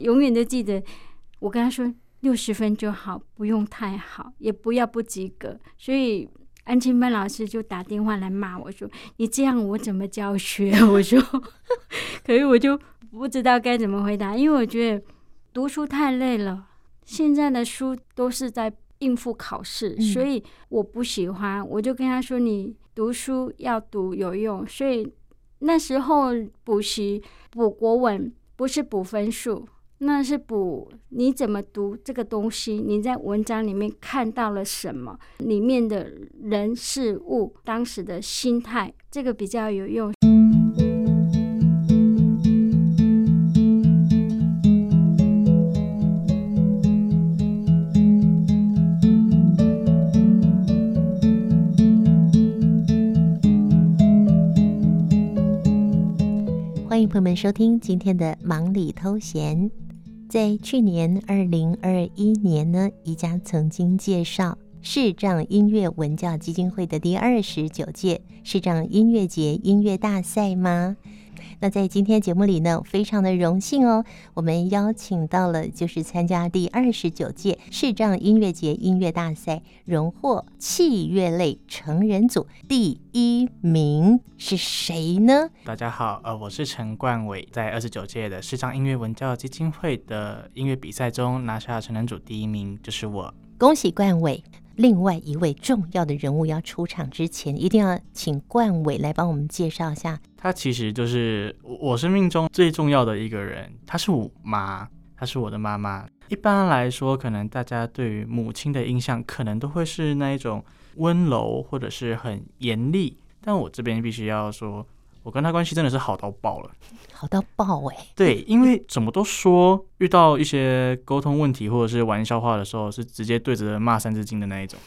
永远都记得，我跟他说六十分就好，不用太好，也不要不及格。所以安庆班老师就打电话来骂我说：“你这样我怎么教学？” 我说：“ 可是我就不知道该怎么回答，因为我觉得读书太累了。现在的书都是在应付考试，所以我不喜欢。我就跟他说：‘你读书要读有用。’所以那时候补习补国文不是补分数。”那是补你怎么读这个东西？你在文章里面看到了什么？里面的人事物，当时的心态，这个比较有用。欢迎朋友们收听今天的忙里偷闲。在去年二零二一年呢，宜家曾经介绍视障音乐文教基金会的第二十九届视障音乐节音乐大赛吗？那在今天节目里呢，非常的荣幸哦，我们邀请到了就是参加第二十九届视障音乐节音乐大赛，荣获器乐类成人组第一名是谁呢？大家好，呃，我是陈冠伟，在二十九届的视障音乐文教基金会的音乐比赛中拿下成人组第一名，就是我。恭喜冠伟！另外一位重要的人物要出场之前，一定要请冠伟来帮我们介绍一下。她其实就是我生命中最重要的一个人，她是我妈，她是我的妈妈。一般来说，可能大家对于母亲的印象，可能都会是那一种温柔或者是很严厉，但我这边必须要说。我跟他关系真的是好到爆了，好到爆哎！对，因为怎么都说，遇到一些沟通问题或者是玩笑话的时候，是直接对着骂三字经的那一种。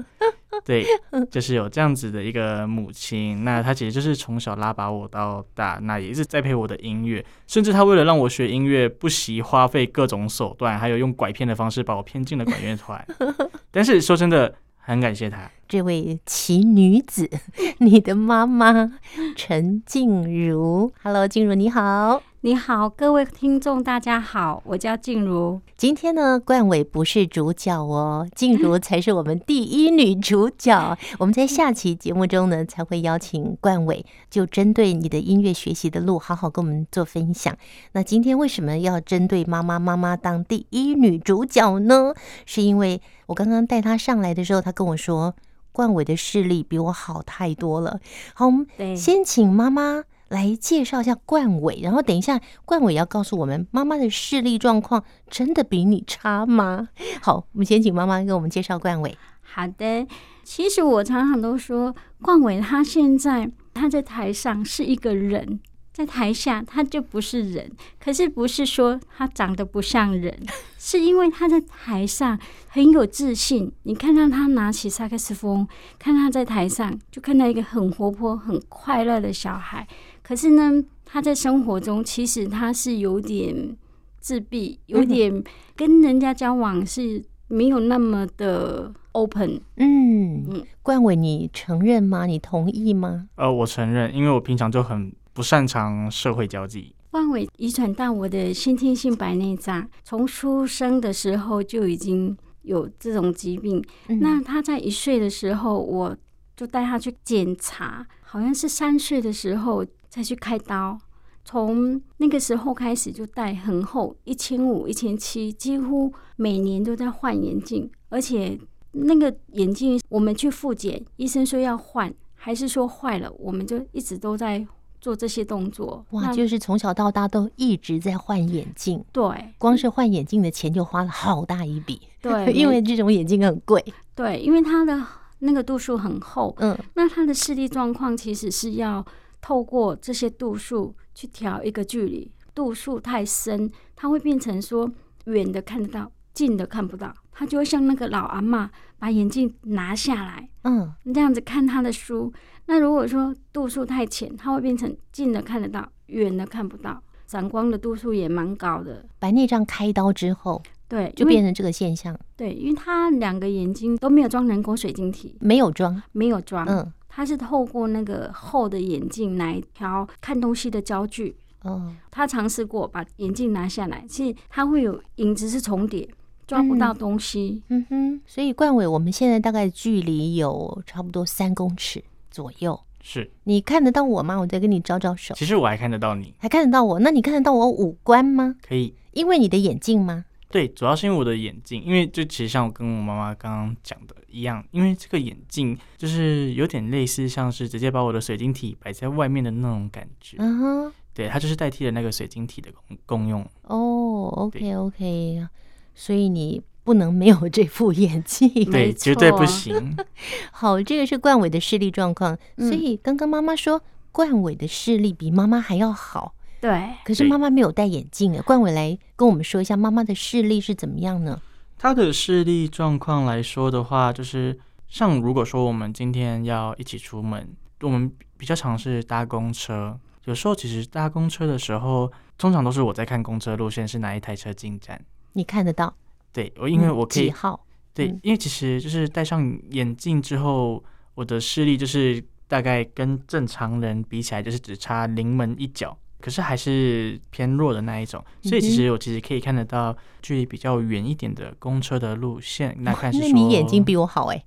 对，就是有这样子的一个母亲，那她其实就是从小拉拔我到大，那也是栽培我的音乐，甚至她为了让我学音乐，不惜花费各种手段，还有用拐骗的方式把我骗进了管乐团。但是说真的。很感谢她，这位奇女子，你的妈妈陈静茹。Hello，静茹你好，你好，各位听众大家好，我叫静茹。今天呢，冠伟不是主角哦，静茹才是我们第一女主角。我们在下期节目中呢，才会邀请冠伟，就针对你的音乐学习的路，好好跟我们做分享。那今天为什么要针对妈妈妈妈当第一女主角呢？是因为。我刚刚带她上来的时候，她跟我说：“冠伟的视力比我好太多了。”好，我们先请妈妈来介绍一下冠伟，然后等一下冠伟要告诉我们妈妈的视力状况真的比你差吗？好，我们先请妈妈给我们介绍冠伟。好的，其实我常常都说，冠伟他现在他在台上是一个人。在台下，他就不是人。可是不是说他长得不像人，是因为他在台上很有自信。你看到他拿起萨克斯风，看他在台上，就看到一个很活泼、很快乐的小孩。可是呢，他在生活中其实他是有点自闭，有点跟人家交往是没有那么的 open。嗯嗯，冠伟，你承认吗？你同意吗？呃，我承认，因为我平常就很。不擅长社会交际。冠伟遗传到我的先天性白内障，从出生的时候就已经有这种疾病。嗯、那他在一岁的时候，我就带他去检查，好像是三岁的时候才去开刀。从那个时候开始就戴很厚，一千五、一千七，几乎每年都在换眼镜。而且那个眼镜我们去复检，医生说要换，还是说坏了，我们就一直都在。做这些动作哇，就是从小到大都一直在换眼镜。对，光是换眼镜的钱就花了好大一笔。对，因为这种眼镜很贵。对，因为它的那个度数很厚。嗯，那它的视力状况其实是要透过这些度数去调一个距离。度数太深，它会变成说远的看得到，近的看不到。他就会像那个老阿嬷，把眼镜拿下来，嗯，这样子看他的书。那如果说度数太浅，它会变成近的看得到，远的看不到，散光的度数也蛮高的。白内障开刀之后，对，就变成这个现象。对，因为他两个眼睛都没有装人工水晶体，没有装，没有装。嗯，他是透过那个厚的眼镜来调看东西的焦距。哦，他尝试过把眼镜拿下来，其实他会有影子是重叠，抓不到东西。嗯，嗯哼，所以冠伟，我们现在大概距离有差不多三公尺左右。是你看得到我吗？我再跟你招招手。其实我还看得到你，还看得到我？那你看得到我五官吗？可以，因为你的眼镜吗？对，主要是因为我的眼镜，因为就其实像我跟我妈妈刚刚讲的一样，因为这个眼镜就是有点类似，像是直接把我的水晶体摆在外面的那种感觉。嗯哼，对，它就是代替了那个水晶体的功功用。哦，OK OK，所以你不能没有这副眼镜，对，绝对不行。好，这个是冠伟的视力状况，所以刚刚妈妈说冠伟的视力比妈妈还要好。对，可是妈妈没有戴眼镜啊。冠伟来跟我们说一下妈妈的视力是怎么样呢？她的视力状况来说的话，就是像如果说我们今天要一起出门，我们比较常是搭公车。有时候其实搭公车的时候，通常都是我在看公车路线是哪一台车进站，你看得到？对，我因为我可以、嗯、几号？对，因为其实就是戴上眼镜之后，我的视力就是大概跟正常人比起来，就是只差临门一脚。可是还是偏弱的那一种，所以其实我其实可以看得到距离比较远一点的公车的路线。那看是你眼睛比我好哎、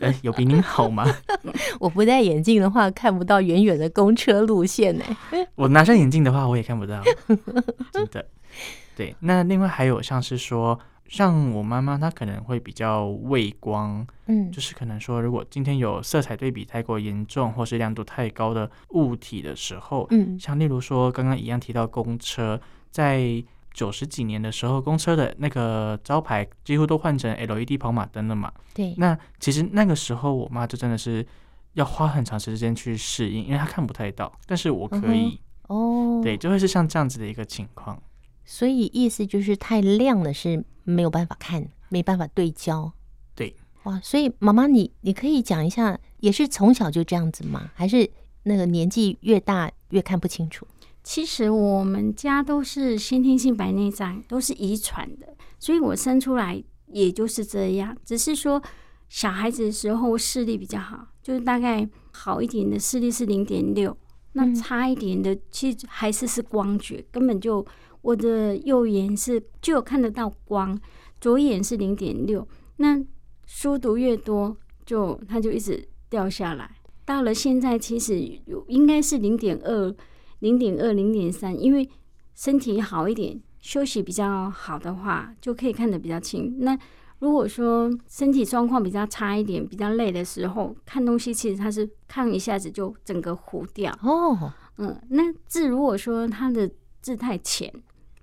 欸，有比您好吗？我不戴眼镜的话，看不到远远的公车路线哎。我拿上眼镜的话，我也看不到，真的。对，那另外还有像是说。像我妈妈，她可能会比较畏光，嗯，就是可能说，如果今天有色彩对比太过严重，或是亮度太高的物体的时候，嗯，像例如说刚刚一样提到公车，在九十几年的时候，公车的那个招牌几乎都换成 LED 跑马灯了嘛，对，那其实那个时候我妈就真的是要花很长时间去适应，因为她看不太到，但是我可以，哦，对，就会是像这样子的一个情况。所以意思就是太亮了是没有办法看，没办法对焦。对，哇！所以妈妈，你你可以讲一下，也是从小就这样子吗？还是那个年纪越大越看不清楚？其实我们家都是先天性白内障，都是遗传的，所以我生出来也就是这样。只是说小孩子的时候视力比较好，就是大概好一点的视力是零点六，那差一点的其实还是是光觉，根本就。我的右眼是就有看得到光，左眼是零点六。那书读越多，就它就一直掉下来。到了现在，其实有应该是零点二、零点二、零点三。因为身体好一点，休息比较好的话，就可以看得比较清。那如果说身体状况比较差一点，比较累的时候，看东西其实它是看一下子就整个糊掉。哦，嗯，那字如果说它的字太浅。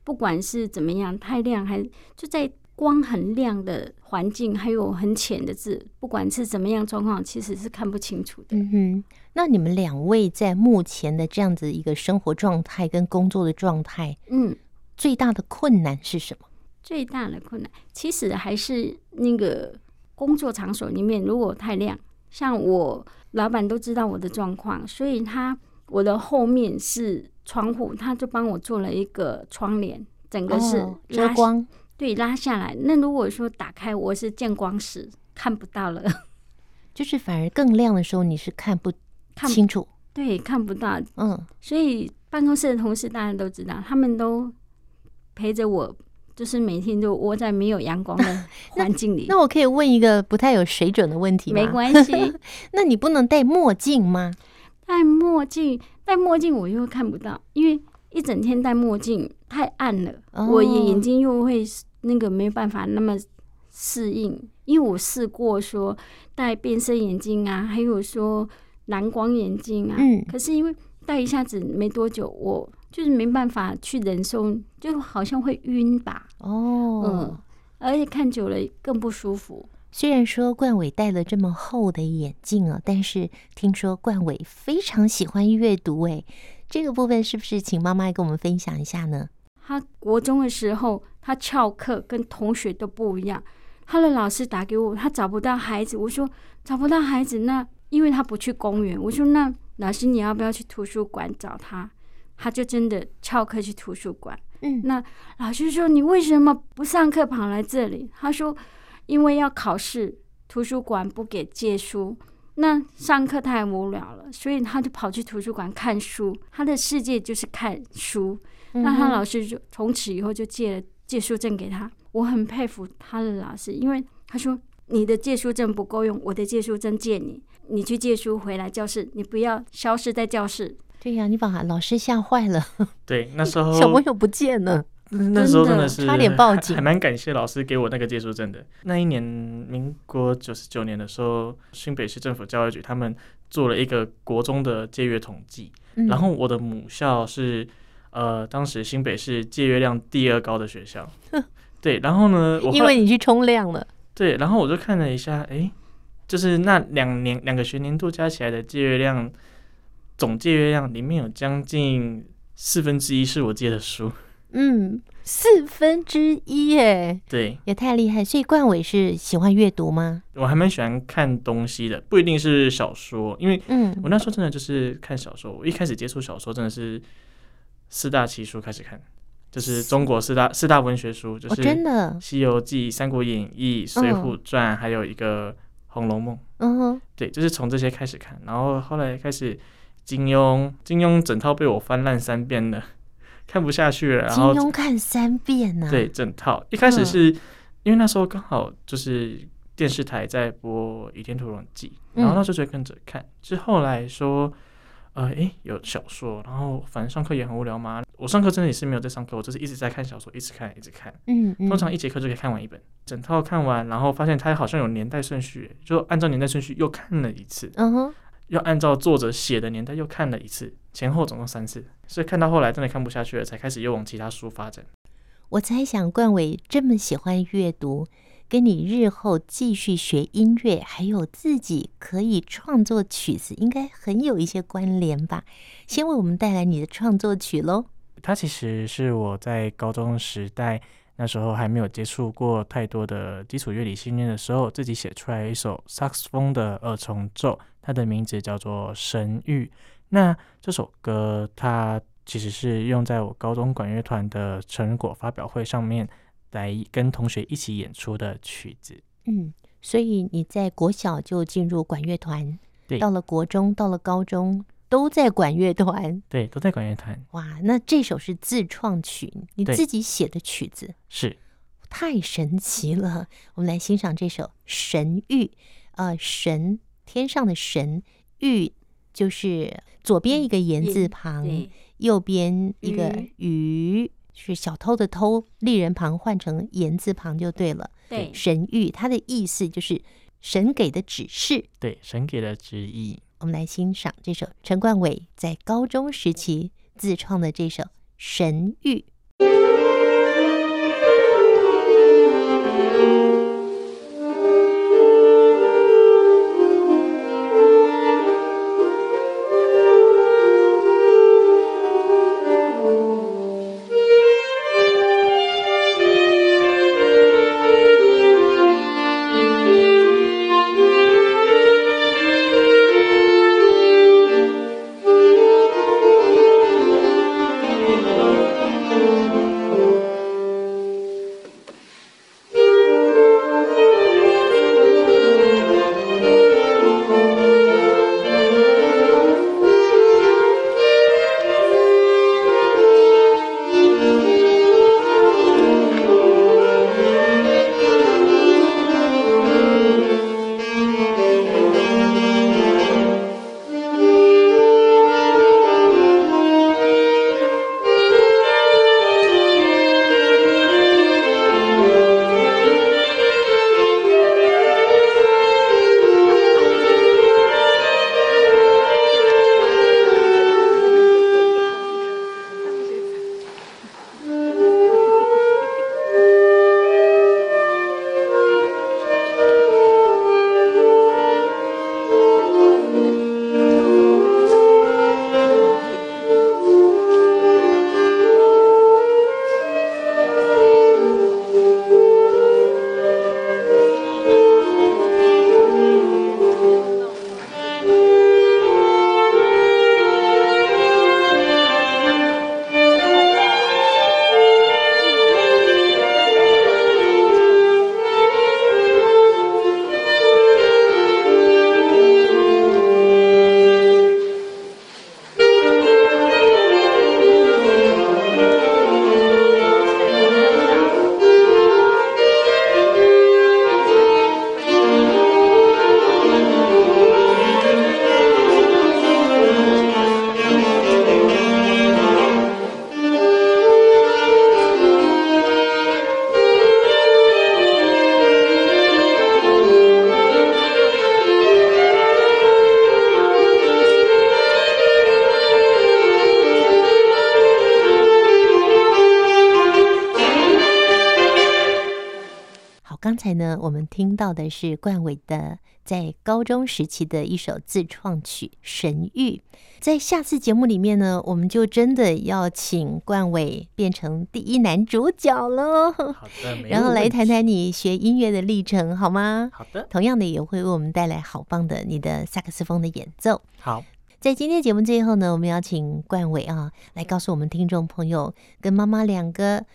不管是怎么样，太亮还就在光很亮的环境，还有很浅的字，不管是怎么样状况，其实是看不清楚的。嗯哼，那你们两位在目前的这样子一个生活状态跟工作的状态，嗯，最大的困难是什么？最大的困难其实还是那个工作场所里面，如果太亮，像我老板都知道我的状况，所以他我的后面是。窗户，他就帮我做了一个窗帘，整个是遮、哦、光，对，拉下来。那如果说打开，我是见光死，看不到了。就是反而更亮的时候，你是看不清楚，对，看不到。嗯，所以办公室的同事大家都知道，他们都陪着我，就是每天都窝在没有阳光的 环境里那。那我可以问一个不太有水准的问题吗？没关系。那你不能戴墨镜吗？戴墨镜。戴墨镜我又看不到，因为一整天戴墨镜太暗了，我眼眼睛又会那个没办法那么适应。因为我试过说戴变色眼镜啊，还有说蓝光眼镜啊，可是因为戴一下子没多久，我就是没办法去忍受，就好像会晕吧。哦，嗯，而且看久了更不舒服。虽然说冠伟戴了这么厚的眼镜哦，但是听说冠伟非常喜欢阅读。哎，这个部分是不是请妈妈跟我们分享一下呢？他国中的时候，他翘课跟同学都不一样。他的老师打给我，他找不到孩子。我说找不到孩子，那因为他不去公园。我说那老师你要不要去图书馆找他？他就真的翘课去图书馆。嗯，那老师说你为什么不上课跑来这里？他说。因为要考试，图书馆不给借书。那上课太无聊了，所以他就跑去图书馆看书。他的世界就是看书。嗯、那他老师就从此以后就借了借书证给他。我很佩服他的老师，因为他说你的借书证不够用，我的借书证借你，你去借书回来教室，你不要消失在教室。对呀、啊，你把老师吓坏了。对，那时候 小朋友不见了。那时候真的是差点报警，还蛮感谢老师给我那个借书证的。那一年，民国九十九年的时候，新北市政府教育局他们做了一个国中的借阅统计，嗯、然后我的母校是呃，当时新北市借阅量第二高的学校。对，然后呢，我因为你去冲量了。对，然后我就看了一下，哎，就是那两年两个学年度加起来的借阅量，总借阅量里面有将近四分之一是我借的书。嗯，四分之一耶，对，也太厉害。所以冠伟是喜欢阅读吗？我还蛮喜欢看东西的，不一定是小说，因为嗯，我那时候真的就是看小说。我一开始接触小说真的是四大奇书开始看，就是中国四大四大文学书，就是真的《西游记》《三国演义》《水浒传》，还有一个《红楼梦》。嗯哼，对，就是从这些开始看，然后后来开始金庸，金庸整套被我翻烂三遍了。看不下去了，然后金庸看三遍呢、啊。对，整套一开始是因为那时候刚好就是电视台在播《倚天屠龙记》，然后那时候就跟着看。之、嗯、后来说，呃，诶，有小说，然后反正上课也很无聊嘛。我上课真的也是没有在上课，我就是一直在看小说，一直看，一直看。嗯，嗯通常一节课就可以看完一本，整套看完，然后发现它好像有年代顺序，就按照年代顺序又看了一次。嗯哼。又按照作者写的年代又看了一次，前后总共三次，所以看到后来真的看不下去了，才开始又往其他书发展。我猜想冠伟这么喜欢阅读，跟你日后继续学音乐，还有自己可以创作曲子，应该很有一些关联吧？先为我们带来你的创作曲喽。它其实是我在高中时代。那时候还没有接触过太多的基础乐理训练的时候，自己写出来一首萨克斯风的二重奏，它的名字叫做《神域》。那这首歌它其实是用在我高中管乐团的成果发表会上面来跟同学一起演出的曲子。嗯，所以你在国小就进入管乐团，对，到了国中，到了高中。都在管乐团，对，都在管乐团。哇，那这首是自创曲，你自己写的曲子，是太神奇了。我们来欣赏这首《神域》。呃，神，天上的神，玉就是左边一个言字旁，右边一个鱼，是小偷的偷，立人旁换成言字旁就对了。对，神谕，它的意思就是神给的指示，对，神给的旨意。我们来欣赏这首陈冠伟在高中时期自创的这首《神諭》。呢，我们听到的是冠伟的在高中时期的一首自创曲《神域》。在下次节目里面呢，我们就真的要请冠伟变成第一男主角喽。好的，然后来谈谈你学音乐的历程，好吗？好的，同样的也会为我们带来好棒的你的萨克斯风的演奏。好，在今天节目最后呢，我们要请冠伟啊来告诉我们听众朋友，跟妈妈两个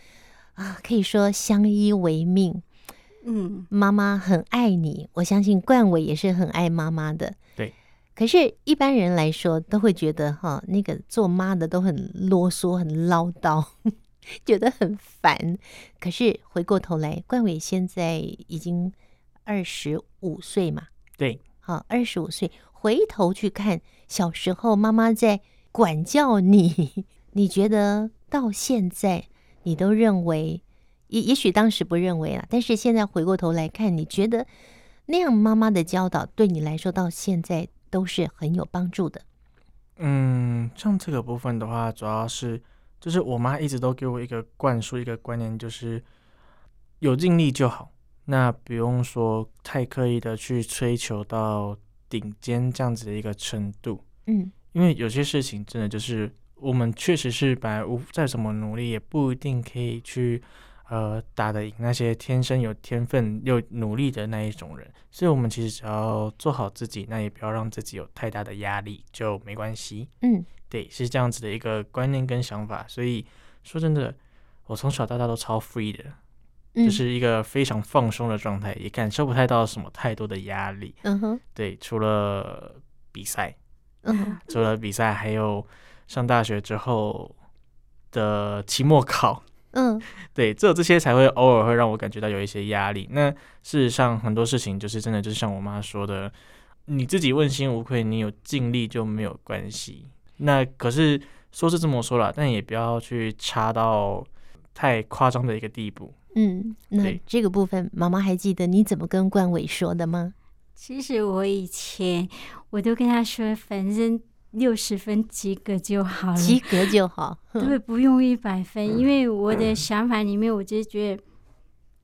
啊可以说相依为命。嗯，妈妈很爱你，我相信冠伟也是很爱妈妈的。对，可是，一般人来说都会觉得哈，那个做妈的都很啰嗦、很唠叨，觉得很烦。可是回过头来，冠伟现在已经二十五岁嘛，对，好，二十五岁，回头去看小时候妈妈在管教你，你觉得到现在你都认为？也也许当时不认为啊，但是现在回过头来看，你觉得那样妈妈的教导对你来说到现在都是很有帮助的。嗯，像这个部分的话，主要是就是我妈一直都给我一个灌输一个观念，就是有尽力就好，那不用说太刻意的去追求到顶尖这样子的一个程度。嗯，因为有些事情真的就是我们确实是本来无再怎么努力也不一定可以去。呃，打得赢那些天生有天分又努力的那一种人，所以我们其实只要做好自己，那也不要让自己有太大的压力，就没关系。嗯，对，是这样子的一个观念跟想法。所以说真的，我从小到大都超 free 的，嗯、就是一个非常放松的状态，也感受不太到什么太多的压力。嗯哼，对，除了比赛，嗯哼，除了比赛，还有上大学之后的期末考。嗯，对，只有这些才会偶尔会让我感觉到有一些压力。那事实上很多事情就是真的，就是像我妈说的，你自己问心无愧，你有尽力就没有关系。那可是说是这么说啦，但也不要去差到太夸张的一个地步。嗯，那这个部分妈妈还记得你怎么跟冠伟说的吗？其实我以前我都跟他说，反正。六十分及格就好了，及格就好，对，不用一百分。因为我的想法里面，我就觉得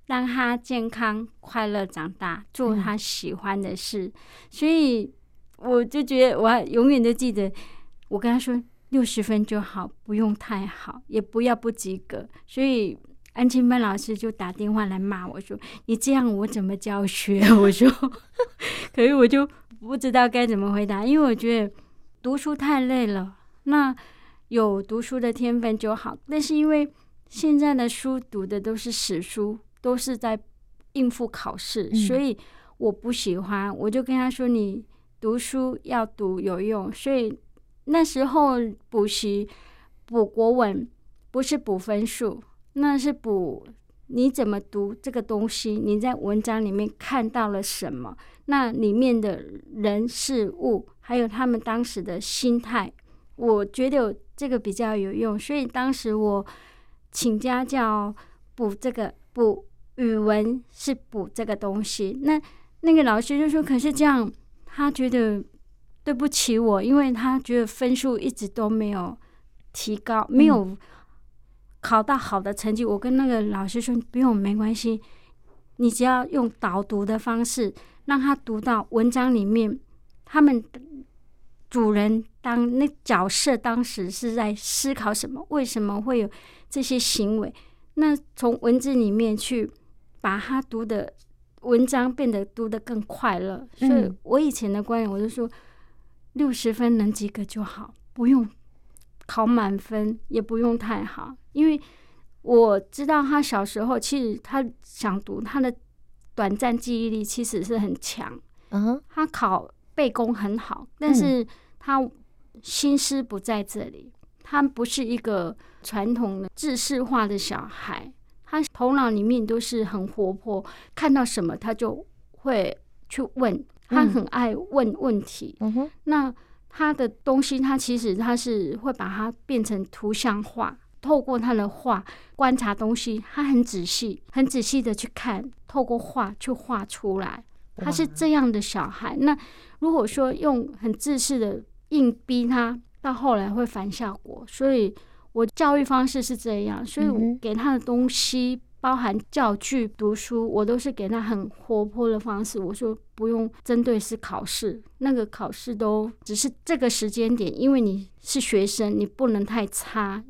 让他健康快乐长大，做他喜欢的事。所以我就觉得，我永远都记得，我跟他说六十分就好，不用太好，也不要不及格。所以安亲班老师就打电话来骂我说：“你这样我怎么教学？” 我说：“ 可是我就不知道该怎么回答，因为我觉得。”读书太累了，那有读书的天分就好。但是因为现在的书读的都是死书，都是在应付考试，嗯，所以我不喜欢。我就跟他说：“你读书要读有用。”所以那时候补习补国文不是补分数，那是补你怎么读这个东西，你在文章里面看到了什么，那里面的人事物。还有他们当时的心态，我觉得这个比较有用，所以当时我请家教补这个补语文是补这个东西。那那个老师就说：“可是这样，他觉得对不起我，因为他觉得分数一直都没有提高，没有考到好的成绩。”我跟那个老师说：“不用，没关系，你只要用导读的方式让他读到文章里面，他们。”主人当那角色当时是在思考什么？为什么会有这些行为？那从文字里面去把他读的文章变得读得更快乐。所以我以前的观念，我就说六十分能及格就好，不用考满分，也不用太好。因为我知道他小时候其实他想读，他的短暂记忆力其实是很强。嗯，他考背功很好，但是。他心思不在这里，他不是一个传统的知识化的小孩，他头脑里面都是很活泼，看到什么他就会去问，他很爱问问题。嗯哼，那他的东西，他其实他是会把它变成图像化，透过他的画观察东西，他很仔细，很仔细的去看，透过画去画出来，他是这样的小孩。那如果说用很自私的。硬逼他，到后来会反效果，所以我教育方式是这样，所以我给他的东西包含教具、读书，我都是给他很活泼的方式。我说不用针对是考试，那个考试都只是这个时间点，因为你是学生，你不能太差，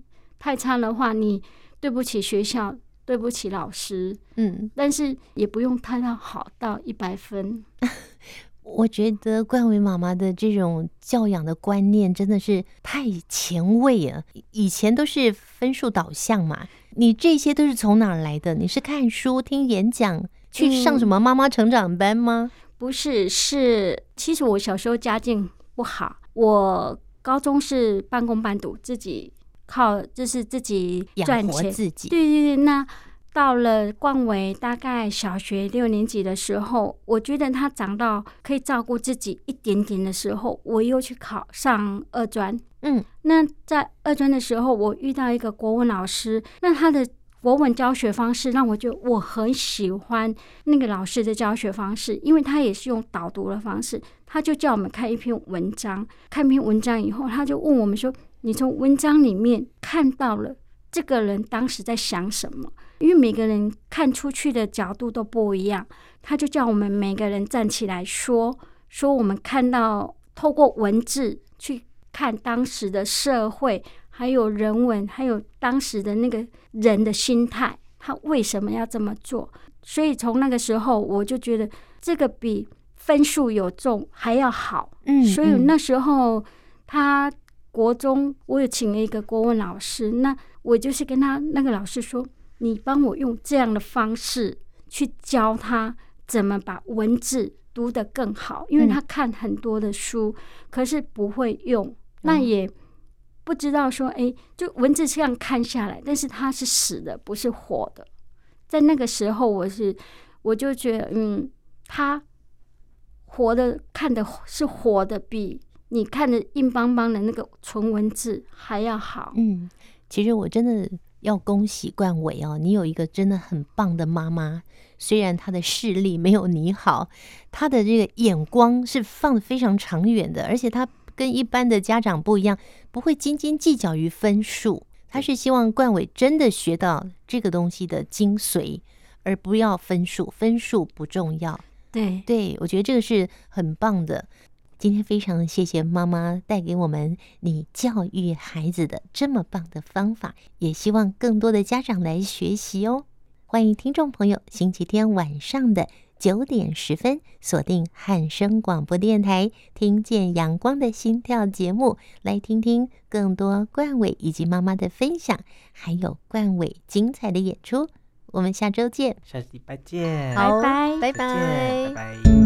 太差的话，你对不起学校，对不起老师。嗯，但是也不用太到好到一百分。我觉得冠伟妈妈的这种教养的观念真的是太前卫了。以前都是分数导向嘛，你这些都是从哪儿来的？你是看书、听演讲、去上什么妈妈成长班吗？嗯，不是，是其实我小时候家境不好，我高中是半工半读，自己靠就是自己赚钱，自己。对对对，那。到了冠伟大概小学六年级的时候，我觉得他长到可以照顾自己一点点的时候，我又去考上二专。嗯，那在二专的时候，我遇到一个国文老师，那他的国文教学方式让我觉得我很喜欢那个老师的教学方式，因为他也是用导读的方式，他就叫我们看一篇文章，看一篇文章以后，他就问我们说：“你从文章里面看到了这个人当时在想什么？”因为每个人看出去的角度都不一样，他就叫我们每个人站起来说说我们看到透过文字去看当时的社会，还有人文，还有当时的那个人的心态，他为什么要这么做？所以从那个时候我就觉得这个比分数有重还要好。嗯，所以那时候他国中我也请了一个国文老师，那我就是跟他那个老师说。你帮我用这样的方式去教他怎么把文字读得更好，因为他看很多的书，可是不会用，那也不知道说，哎，就文字这样看下来，但是它是死的，不是活的。在那个时候，我是我就觉得，嗯，他活的看的是活的，比你看的硬邦邦的那个纯文字还要好。嗯，其实我真的。要恭喜冠伟哦，你有一个真的很棒的妈妈。虽然她的视力没有你好，她的这个眼光是放的非常长远的，而且她跟一般的家长不一样，不会斤斤计较于分数。她是希望冠伟真的学到这个东西的精髓，而不要分数，分数不重要。对对，我觉得这个是很棒的。今天非常谢谢妈妈带给我们你教育孩子的这么棒的方法，也希望更多的家长来学习哦。欢迎听众朋友星期天晚上的九点十分锁定汉声广播电台，听见阳光的心跳节目，来听听更多冠伟以及妈妈的分享，还有冠伟精彩的演出。我们下周见，下礼拜见，拜拜，拜拜，拜拜。